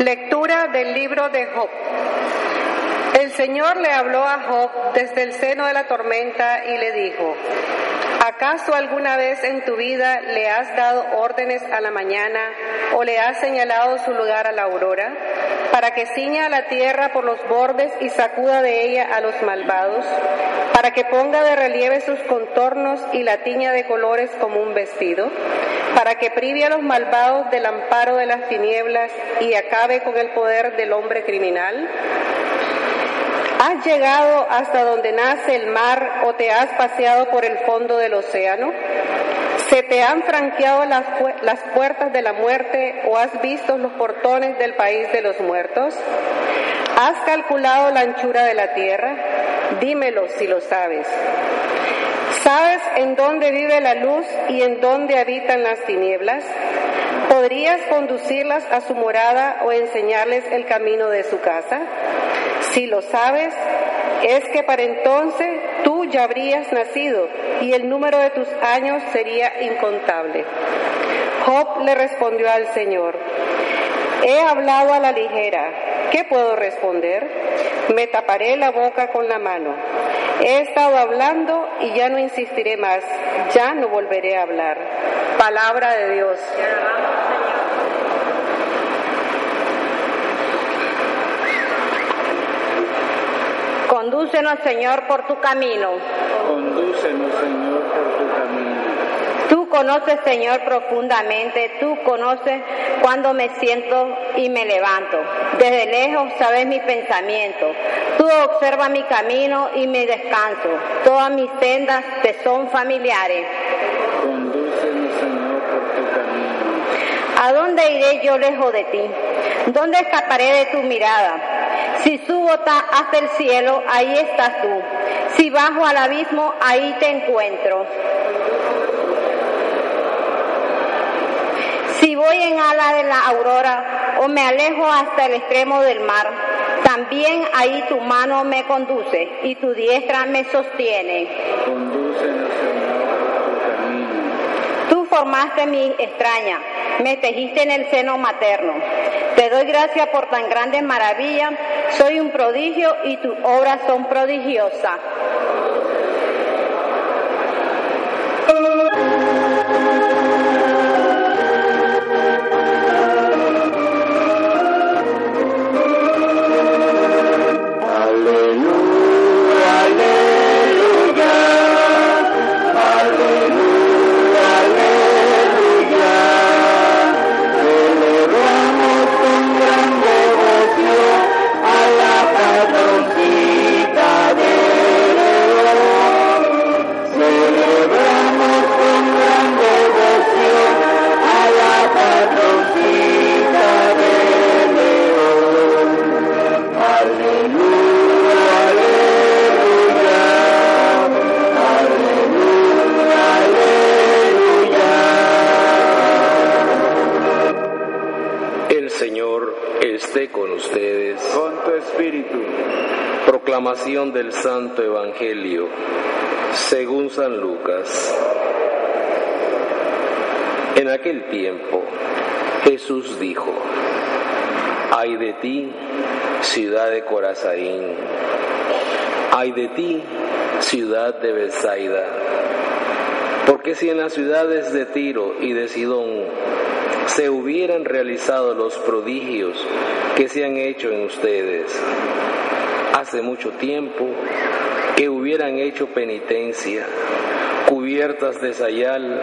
Lectura del libro de Job. El Señor le habló a Job desde el seno de la tormenta y le dijo, ¿acaso alguna vez en tu vida le has dado órdenes a la mañana o le has señalado su lugar a la aurora? Para que ciña a la tierra por los bordes y sacuda de ella a los malvados, para que ponga de relieve sus contornos y la tiña de colores como un vestido, para que prive a los malvados del amparo de las tinieblas y acabe con el poder del hombre criminal? ¿Has llegado hasta donde nace el mar o te has paseado por el fondo del océano? ¿Se te han franqueado las, las, puertas de la muerte o has visto los portones del país de los muertos? ¿Has calculado la anchura de la tierra? Dímelo si lo sabes. ¿Sabes en dónde vive la luz y en dónde habitan las tinieblas? ¿Podrías conducirlas a su morada o enseñarles el camino de su casa? Si lo sabes, es que para entonces tú ya habrías nacido y el número de tus años sería incontable. Job le respondió al Señor, he hablado a la ligera, ¿qué puedo responder? Me taparé la boca con la mano. He estado hablando y ya no insistiré más, ya no volveré a hablar. Palabra de Dios. Condúcenos, Señor, por tu camino. Condúcenos, Señor, por tu camino. Tú conoces, Señor, profundamente. Tú conoces cuando me siento y me levanto. Desde lejos sabes mi pensamiento. Tú observas mi camino y mi descanso. Todas mis sendas te son familiares. Condúcenos, Señor, por tu camino. ¿A dónde iré yo lejos de ti? ¿Dónde escaparé de tu mirada? Si subo hasta el cielo, ahí estás tú. Si bajo al abismo, ahí te encuentro. Voy en ala de la aurora o me alejo hasta el extremo del mar, también ahí tu mano me conduce y tu diestra me sostiene. Tú formaste mi extraña, me tejiste en el seno materno. Te doy gracias por tan grandes maravillas. Soy un prodigio y tus obras son prodigiosas. Del Santo Evangelio según San Lucas. En aquel tiempo Jesús dijo, ay de ti, ciudad de Corazaín, ay de ti, ciudad de Bethsaida, porque si en las ciudades de Tiro y de Sidón se hubieran realizado los prodigios que se han hecho en ustedes, hace mucho tiempo que hubieran hecho penitencia, cubiertas de sayal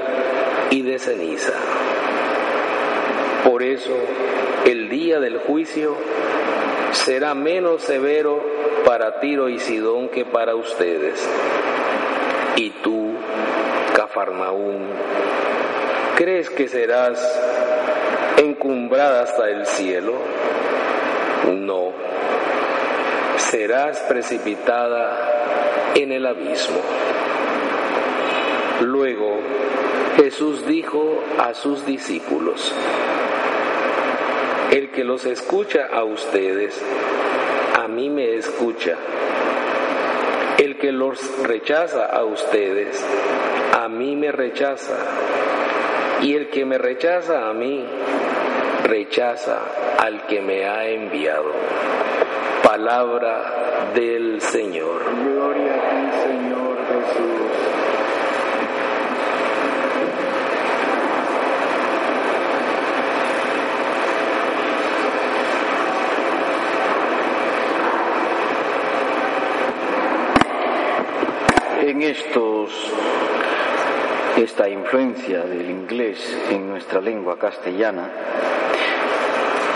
y de ceniza. Por eso, el día del juicio será menos severo para Tiro y Sidón que para ustedes. Y tú, Cafarnaún, ¿crees que serás encumbrada hasta el cielo? No, serás precipitada en el abismo. Luego Jesús dijo a sus discípulos, el que los escucha a ustedes, a mí me escucha. El que los rechaza a ustedes, a mí me rechaza. Y el que me rechaza a mí, rechaza al que me ha enviado. Palabra del Señor. Gloria a ti, Señor Jesús. En estos, esta influencia del inglés en nuestra lengua castellana,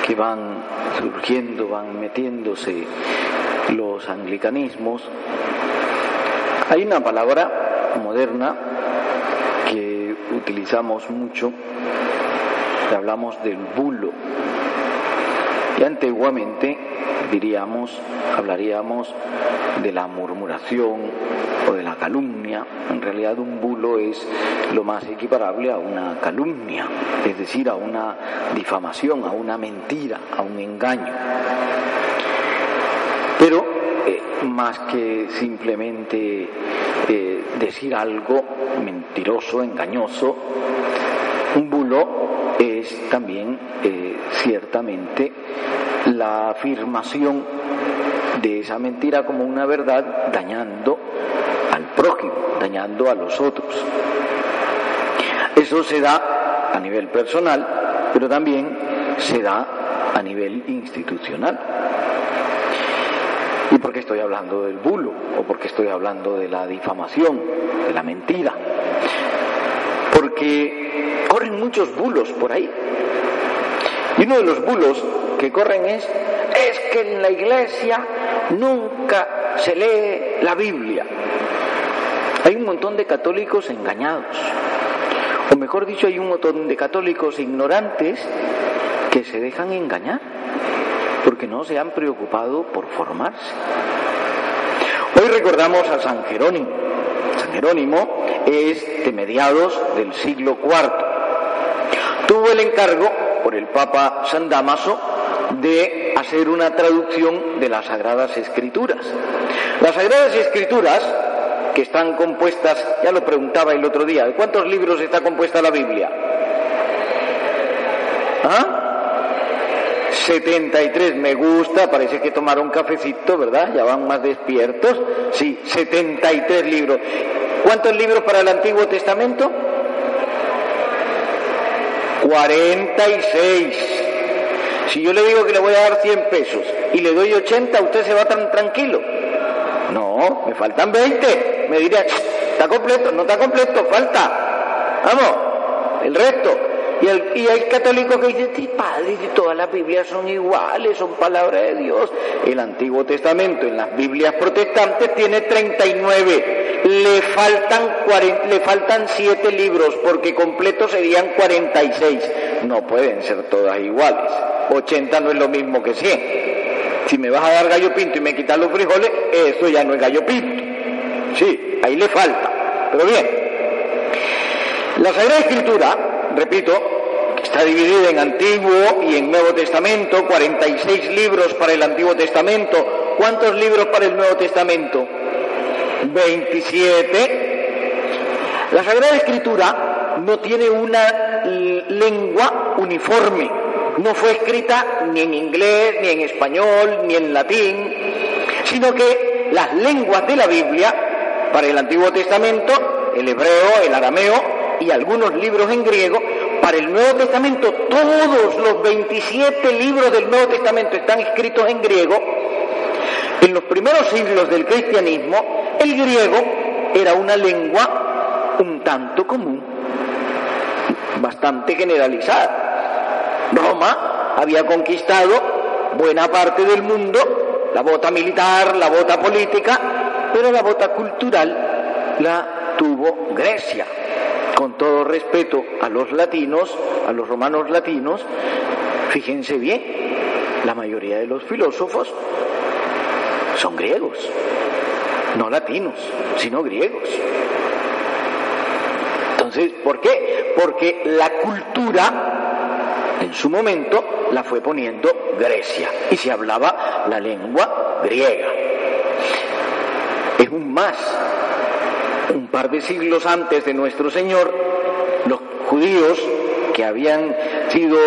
que van surgiendo, van metiéndose los anglicanismos, hay una palabra moderna que utilizamos mucho, hablamos del bulo. Y antiguamente diríamos, hablaríamos de la murmuración o de la calumnia. En realidad un bulo es lo más equiparable a una calumnia, es decir, a una difamación, a una mentira, a un engaño. Pero eh, más que simplemente eh, decir algo mentiroso, engañoso, un bulo es también eh, ciertamente la afirmación de esa mentira como una verdad dañando al prójimo, dañando a los otros. Eso se da a nivel personal, pero también se da a nivel institucional. ¿Y por qué estoy hablando del bulo? ¿O por qué estoy hablando de la difamación, de la mentira? Porque corren muchos bulos por ahí. Y uno de los bulos que corren es, es que en la iglesia nunca se lee la Biblia. Hay un montón de católicos engañados. O mejor dicho, hay un montón de católicos ignorantes que se dejan engañar porque no se han preocupado por formarse. Hoy recordamos a San Jerónimo. San Jerónimo es de mediados del siglo IV. Tuvo el encargo por el Papa San Damaso de hacer una traducción de las Sagradas Escrituras. Las Sagradas Escrituras, que están compuestas, ya lo preguntaba el otro día, ¿de cuántos libros está compuesta la Biblia? ¿Ah? 73, me gusta, parece que tomaron cafecito, ¿verdad? Ya van más despiertos. Sí, 73 libros. ¿Cuántos libros para el Antiguo Testamento? 46. Si yo le digo que le voy a dar 100 pesos y le doy 80, ¿usted se va tan tranquilo? No, me faltan 20. Me diría, está completo, no está completo, falta. Vamos, el resto. Y el, y católico que dice, sí, padre, todas las Biblias son iguales, son palabra de Dios. El Antiguo Testamento en las Biblias protestantes tiene 39. Le faltan, 40, le faltan 7 libros, porque completos serían 46. No pueden ser todas iguales. 80 no es lo mismo que 100. Si me vas a dar gallo pinto y me quitas los frijoles, eso ya no es gallo pinto. Sí, ahí le falta. Pero bien, la Sagrada Escritura repito, está dividida en Antiguo y en Nuevo Testamento, 46 libros para el Antiguo Testamento. ¿Cuántos libros para el Nuevo Testamento? 27. La Sagrada Escritura no tiene una lengua uniforme. No fue escrita ni en inglés, ni en español, ni en latín, sino que las lenguas de la Biblia, para el Antiguo Testamento, el hebreo, el arameo, y algunos libros en griego, para el Nuevo Testamento, todos los 27 libros del Nuevo Testamento están escritos en griego. En los primeros siglos del cristianismo, el griego era una lengua un tanto común, bastante generalizada. Roma había conquistado buena parte del mundo, la bota militar, la bota política, pero la bota cultural la tuvo Grecia con todo respeto a los latinos, a los romanos latinos, fíjense bien, la mayoría de los filósofos son griegos, no latinos, sino griegos. Entonces, ¿por qué? Porque la cultura en su momento la fue poniendo Grecia y se hablaba la lengua griega. Es un más un par de siglos antes de nuestro Señor, los judíos que habían sido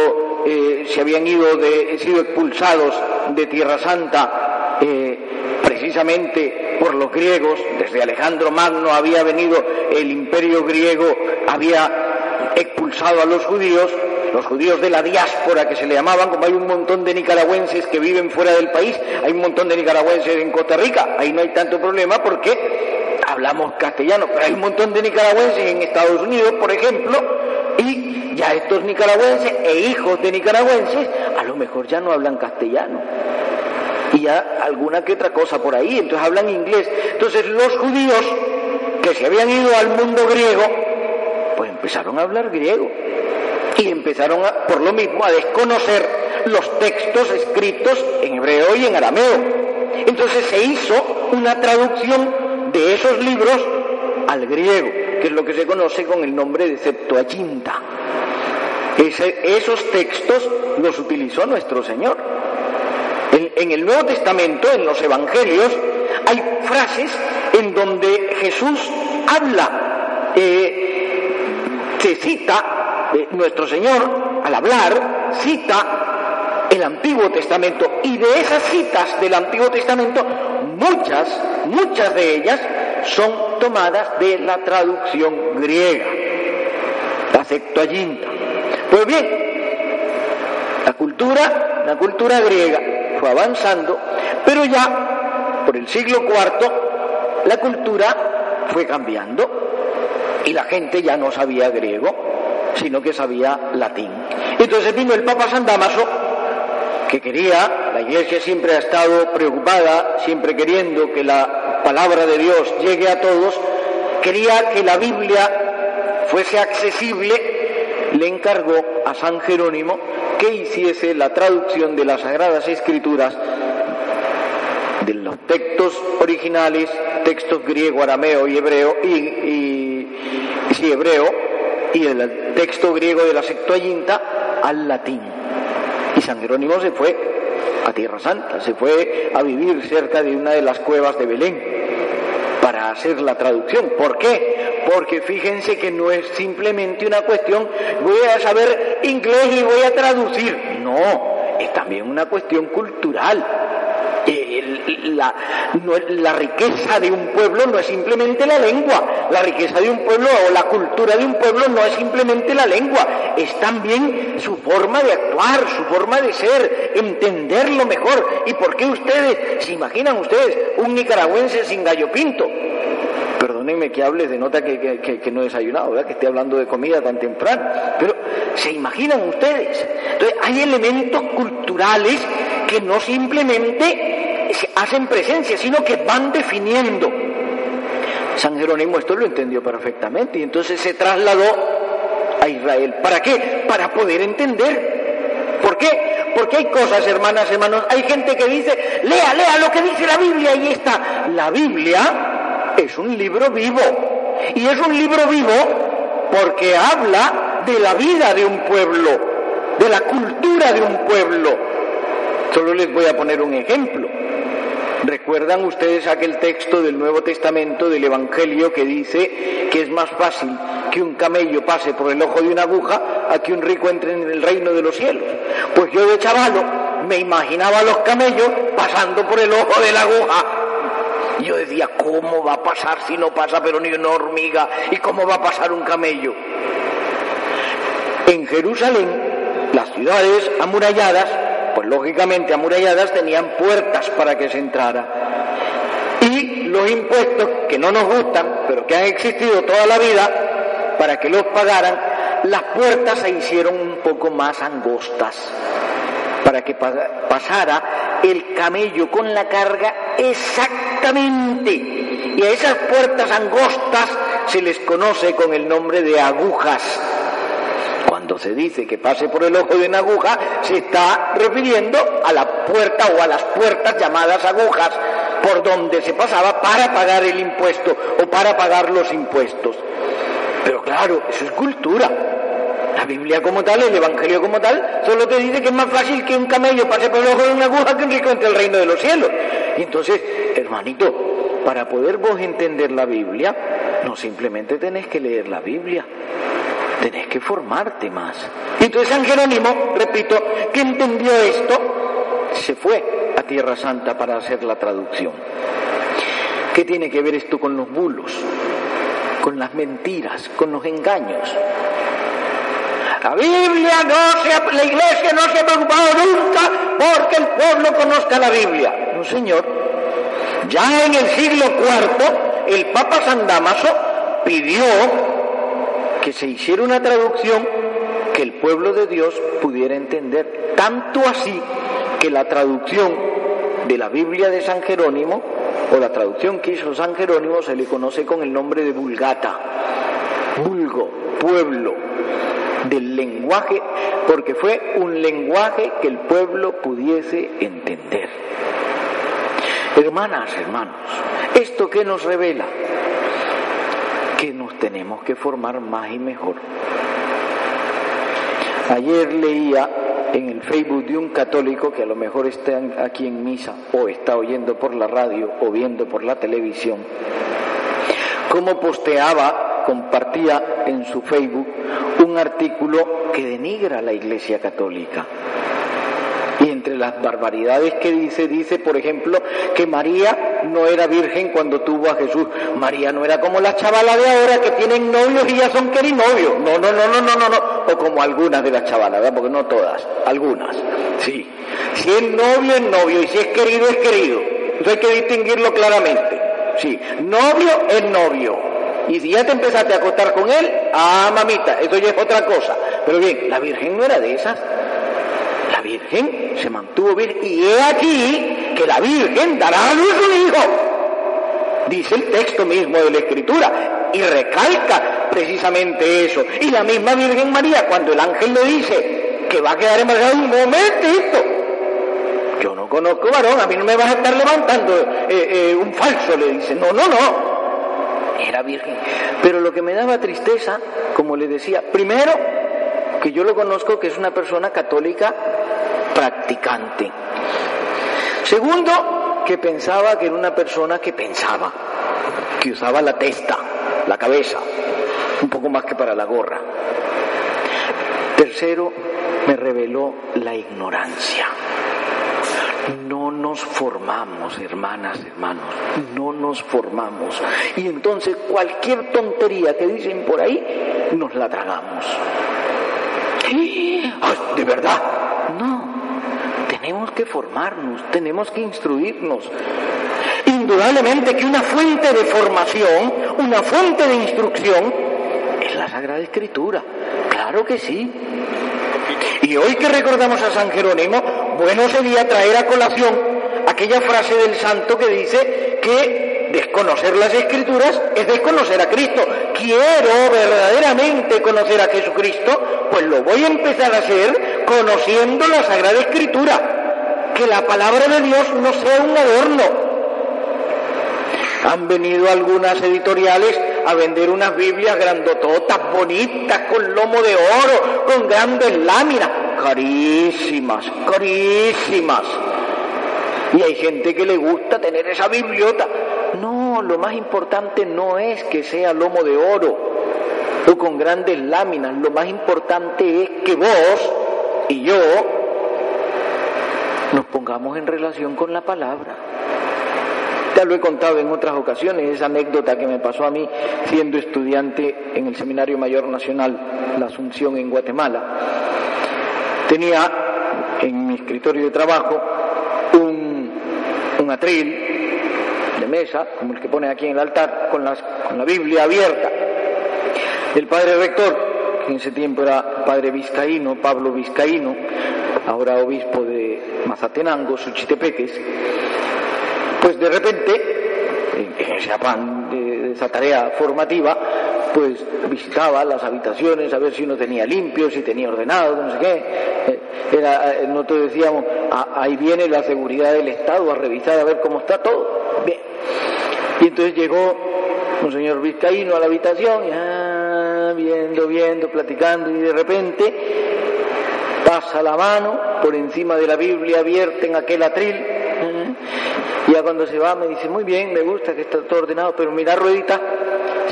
eh, se habían ido de, sido expulsados de Tierra Santa eh, precisamente por los griegos, desde Alejandro Magno había venido el imperio griego, había expulsado a los judíos, los judíos de la diáspora que se le llamaban, como hay un montón de nicaragüenses que viven fuera del país, hay un montón de nicaragüenses en Costa Rica, ahí no hay tanto problema porque hablamos castellano, pero hay un montón de nicaragüenses en Estados Unidos, por ejemplo, y ya estos nicaragüenses e hijos de nicaragüenses a lo mejor ya no hablan castellano. Y ya alguna que otra cosa por ahí, entonces hablan inglés. Entonces los judíos que se habían ido al mundo griego, pues empezaron a hablar griego y empezaron a, por lo mismo a desconocer los textos escritos en hebreo y en arameo. Entonces se hizo una traducción de esos libros al griego, que es lo que se conoce con el nombre de Septuaginta. esos textos los utilizó nuestro Señor. En, el Nuevo Testamento, en los Evangelios, hay frases en donde Jesús habla, eh, se cita, eh, nuestro Señor al hablar cita el Antiguo Testamento y de esas citas del Antiguo Testamento, muchas, muchas de ellas son tomadas de la traducción griega, la Septuaginta. Pues bien, la cultura, la cultura griega fue avanzando, pero ya por el siglo IV la cultura fue cambiando y la gente ya no sabía griego, sino que sabía latín. Entonces vino el Papa San Damaso, que quería, la Iglesia siempre ha estado preocupada, siempre queriendo que la palabra de Dios llegue a todos, quería que la Biblia fuese accesible, le encargó a San Jerónimo que hiciese la traducción de las Sagradas Escrituras de los textos originales, textos griego, arameo y hebreo, y, hebreo, y el texto griego de la Septuaginta al latín. Y San Jerónimo se fue a Tierra Santa, se fue a vivir cerca de una de las cuevas de Belén para hacer la traducción. ¿Por qué? Porque fíjense que no es simplemente una cuestión, voy a saber inglés y voy a traducir. No, es también una cuestión cultural. La, la, riqueza de un pueblo no es simplemente la lengua, la riqueza de un pueblo o la cultura de un pueblo no es simplemente la lengua, es también su forma de actuar, su forma de ser, entenderlo mejor. ¿Y por qué ustedes, se imaginan ustedes, un nicaragüense sin gallo pinto? Perdónenme que hable, de nota que, que, que no he desayunado, ¿verdad? que esté hablando de comida tan temprano, pero ¿se imaginan ustedes? Entonces, hay elementos culturales que no simplemente hacen presencia, sino que van definiendo. San Jerónimo esto lo entendió perfectamente y entonces se trasladó a Israel. ¿Para qué? Para poder entender. ¿Por qué? Porque hay cosas, hermanas, hermanos, hay gente que dice, lea, lea lo que dice la Biblia y está. La Biblia es un libro vivo. Y es un libro vivo porque habla de la vida de un pueblo, de la cultura de un pueblo. Solo les voy a poner un ejemplo. ¿Recuerdan ustedes aquel texto del Nuevo Testamento del Evangelio que dice que es más fácil que un camello pase por el ojo de una aguja a que un rico entre en el reino de los cielos? Pues yo de chavalo me imaginaba a los camellos pasando por el ojo de la aguja. Yo decía, ¿cómo va a pasar si no pasa pero ni una hormiga? ¿Y cómo va a pasar un camello? En Jerusalén, las ciudades amuralladas pues lógicamente amuralladas tenían puertas para que se entrara. Y los impuestos que no nos gustan, pero que han existido toda la vida, para que los pagaran, las puertas se hicieron un poco más angostas, para que pasara el camello con la carga exactamente. Y a esas puertas angostas se les conoce con el nombre de agujas cuando se dice que pase por el ojo de una aguja, se está refiriendo a la puerta o a las puertas llamadas agujas por donde se pasaba para pagar el impuesto o para pagar los impuestos. Pero claro, eso es cultura. La Biblia como tal, el Evangelio como tal, solo te dice que es más fácil que un camello pase por el ojo de una aguja que un rico entre el reino de los cielos. Entonces, hermanito, para poder vos entender la Biblia, no simplemente tenés que leer la Biblia, tenés que formarte más. Entonces San Jerónimo, repito, que entendió esto, se fue a Tierra Santa para hacer la traducción. ¿Qué tiene que ver esto con los bulos, con las mentiras, con los engaños? La Biblia no se, la iglesia no se ha preocupado nunca porque el pueblo conozca la Biblia. No, señor. Ya en el siglo IV, el Papa San Damaso pidió que se hiciera una traducción que el pueblo de Dios pudiera entender. Tanto así que la traducción de la Biblia de San Jerónimo, o la traducción que hizo San Jerónimo, se le conoce con el nombre de Vulgata. Vulgo, pueblo, del lenguaje, porque fue un lenguaje que el pueblo pudiese entender. Hermanas, hermanos, ¿esto qué nos revela? Que nos tenemos que formar más y mejor. Ayer leía en el Facebook de un católico que a lo mejor está aquí en misa o está oyendo por la radio o viendo por la televisión, cómo posteaba, compartía en su Facebook un artículo que denigra a la Iglesia Católica. Las barbaridades que dice, dice, por ejemplo, que María no era virgen cuando tuvo a Jesús. María no era como las chavalas de ahora que tienen novios y ya son querinovios. No, no, no, no, no, no, no. O como algunas de las chavalas. Porque no todas, algunas. Sí. Si es novio, es novio. Y si es querido, es querido. Eso hay que distinguirlo claramente. Sí. Novio es novio. Y si ya te empezaste a acostar con él, ah, mamita, eso ya es otra cosa. Pero bien, la Virgen no era de esas. La Virgen se mantuvo virgen. Y he aquí que la Virgen dará a luz un hijo. Dice el texto mismo de la Escritura. Y recalca precisamente eso. Y la misma Virgen María, cuando el ángel le dice que va a quedar embarazada un momentito. Yo no conozco varón, a mí no me vas a estar levantando eh, eh, un falso, le dice. No, no, no era virgen. Pero lo que me daba tristeza, como le decía, primero, que yo lo conozco que es una persona católica practicante. Segundo, que pensaba que era una persona que pensaba, que usaba la testa, la cabeza, un poco más que para la gorra. Tercero, me reveló la ignorancia. No nos formamos, hermanas, hermanos, no nos formamos. Y entonces cualquier tontería que dicen por ahí, nos la tragamos. ¿De verdad? No, tenemos que formarnos, tenemos que instruirnos. Indudablemente que una fuente de formación, una fuente de instrucción, es la Sagrada Escritura. Claro que sí. Y hoy que recordamos a San Jerónimo, bueno sería traer a colación aquella frase del santo que dice que desconocer las escrituras es desconocer a Cristo. Quiero verdaderamente conocer a Jesucristo, pues lo voy a empezar a hacer conociendo la Sagrada Escritura. Que la palabra de Dios no sea un adorno. Han venido algunas editoriales a vender unas Biblias grandototas, bonitas, con lomo de oro, con grandes láminas, carísimas, carísimas. Y hay gente que le gusta tener esa bibliota. Lo más importante no es que sea lomo de oro o con grandes láminas. Lo más importante es que vos y yo nos pongamos en relación con la palabra. Ya lo he contado en otras ocasiones, esa anécdota que me pasó a mí siendo estudiante en el Seminario Mayor Nacional, la Asunción en Guatemala. Tenía en mi escritorio de trabajo un atril de mesa, como el que pone aquí en el altar, con, las, con la Biblia abierta. El padre rector, que en ese tiempo era padre vizcaíno, Pablo Vizcaíno, ahora obispo de Mazatenango, Suchitepeques, pues de repente, en ese afán de esa tarea formativa, pues visitaba las habitaciones a ver si uno tenía limpio, si tenía ordenado, no sé qué. Era, nosotros decíamos, ahí viene la seguridad del Estado a revisar a ver cómo está todo. Bien. Y entonces llegó un señor vizcaíno a la habitación, y, viendo, viendo, platicando, y de repente pasa la mano por encima de la Biblia abierta en aquel atril y ya cuando se va me dice, muy bien, me gusta que está todo ordenado, pero mira ruedita,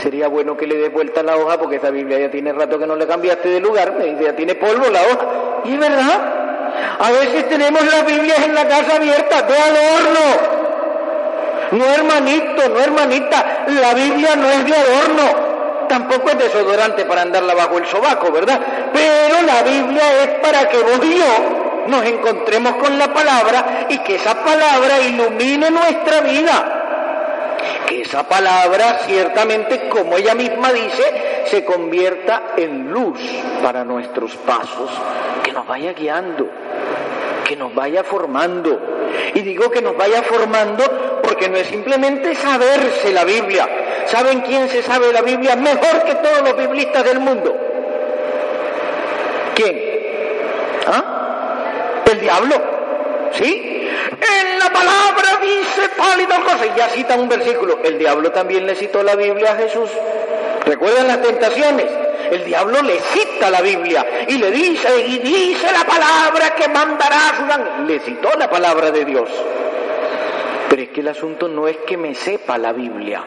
sería bueno que le des vuelta la hoja porque esta Biblia ya tiene rato que no le cambiaste de lugar, me dice, ya tiene polvo la hoja. Y es verdad, a veces tenemos las Biblias en la casa abiertas, de adorno. No hermanito, no hermanita, la Biblia no es de adorno. Tampoco es desodorante para andarla bajo el sobaco, ¿verdad? Pero la Biblia es para que vos y yo nos encontremos con la palabra y que esa palabra ilumine nuestra vida. Que esa palabra, ciertamente, como ella misma dice, se convierta en luz para nuestros pasos, que nos vaya guiando, que nos vaya formando. Y digo que nos vaya formando porque no es simplemente saberse la Biblia. ¿Saben quién se sabe la Biblia mejor que todos los biblistas del mundo? ¿Quién? ¿Ah? El diablo. ¿Sí? En la palabra dice pálido cosas. Y ya cita un versículo. El diablo también le citó la Biblia a Jesús. ¿Recuerdan las tentaciones? El diablo le cita la Biblia y le dice, y dice la palabra que mandará a su. Le citó la palabra de Dios. Pero es que el asunto no es que me sepa la Biblia.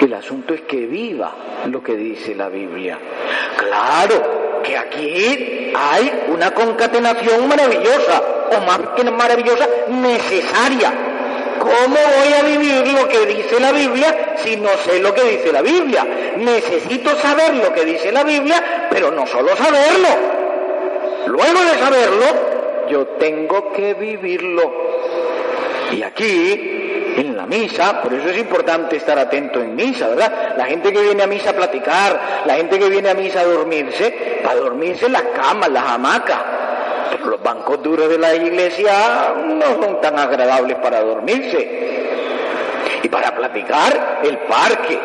El asunto es que viva lo que dice la Biblia. Claro que aquí hay una concatenación maravillosa, o más que maravillosa, necesaria. ¿Cómo voy a vivir lo que dice la Biblia si no sé lo que dice la Biblia? Necesito saber lo que dice la Biblia, pero no solo saberlo. Luego de saberlo, yo tengo que vivirlo. Y aquí, en la misa, por eso es importante estar atento en misa, ¿verdad? La gente que viene a misa a platicar, la gente que viene a misa a dormirse, para dormirse las camas, las hamacas. Pero los bancos duros de la iglesia no son tan agradables para dormirse. Y para platicar, el parque.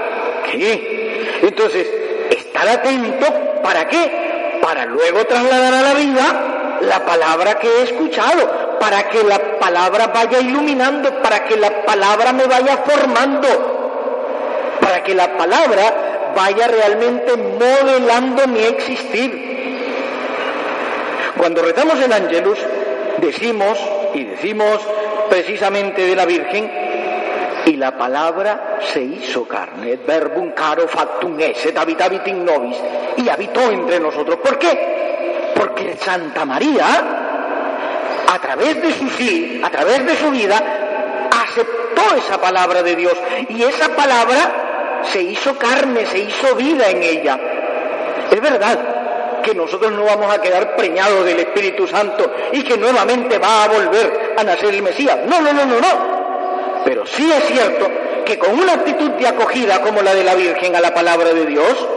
¿Qué? Entonces, estar atento, ¿para qué? Para luego trasladar a la vida la palabra que he escuchado, para que la palabra vaya iluminando, para que la palabra me vaya formando, para que la palabra vaya realmente modelando mi existir. Cuando rezamos el Angelus, decimos, y decimos precisamente de la Virgen, y la palabra se hizo carne, et verbum caro factum esse, habitavit in nobis, y habitó entre nosotros. ¿Por qué? Porque Santa María, a través de su sí, a través de su vida, aceptó esa palabra de Dios, y esa palabra se hizo carne, se hizo vida en ella. Es verdad que nosotros no vamos a quedar preñados del Espíritu Santo y que nuevamente va a volver a nacer el Mesías. No, no, no, no, no. Pero sí es cierto que con una actitud de acogida como la de la Virgen a la palabra de Dios,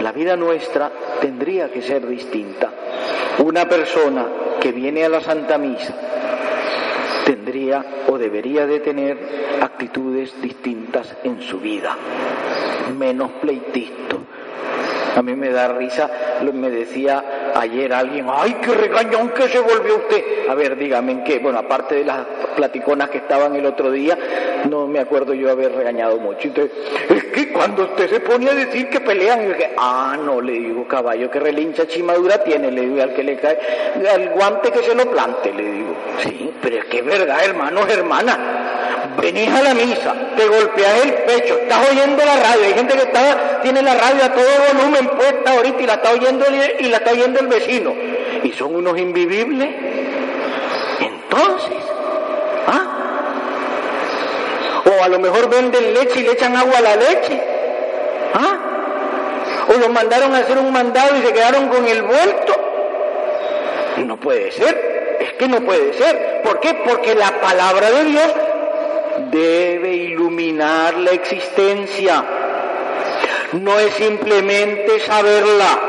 la vida nuestra tendría que ser distinta. Una persona que viene a la Santa Misa tendría o debería de tener actitudes distintas en su vida, menos pleitito. A mí me da risa, me decía ayer alguien, ay, qué regañón que se volvió usted. A ver, dígame en qué, bueno, aparte de las platiconas que estaban el otro día, no me acuerdo yo haber regañado mucho. Entonces, es que cuando usted se pone a decir que pelean, yo dije, ah, no, le digo, caballo que relincha chimadura tiene, le digo, al que le cae, al guante que se lo plante, le digo. Sí, pero es que es verdad, hermanos, hermanas. Venís a la misa, te golpeas el pecho, estás oyendo la radio, hay gente que está, tiene la radio a todo volumen puesta ahorita y la está oyendo y la está oyendo el vecino. Y son unos invivibles. Entonces, ¿ah? O a lo mejor venden leche y le echan agua a la leche. ¿Ah? O los mandaron a hacer un mandado y se quedaron con el vuelto. No puede ser. Es que no puede ser. ¿Por qué? Porque la palabra de Dios debe iluminar la existencia. No es simplemente saberla,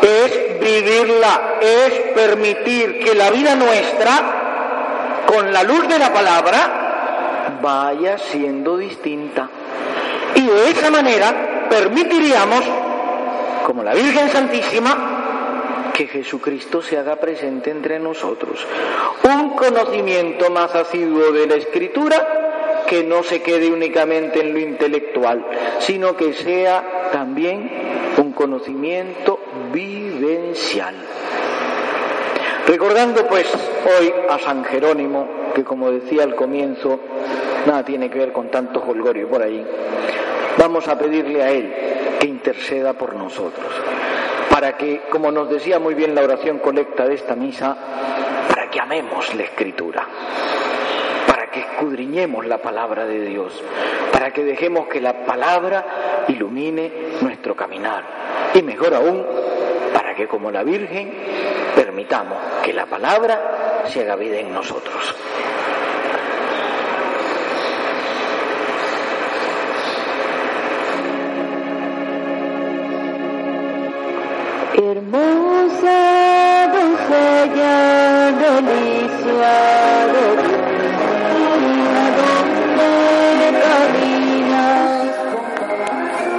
es vivirla, es permitir que la vida nuestra, con la luz de la palabra, vaya siendo distinta. Y de esa manera permitiríamos, como la Virgen Santísima, que Jesucristo se haga presente entre nosotros. Un conocimiento más asiduo de la Escritura que no se quede únicamente en lo intelectual, sino que sea también un conocimiento vivencial. Recordando pues hoy a San Jerónimo, que como decía al comienzo, nada tiene que ver con tanto holgorio por ahí, Vamos a pedirle a Él que interceda por nosotros, para que, como nos decía muy bien la oración colecta de esta misa, para que amemos la Escritura, escudriñemos la palabra de Dios, para que dejemos que la palabra ilumine nuestro caminar y mejor aún, para que como la Virgen permitamos que la palabra se haga vida en nosotros. Hermosa doncella, delicia.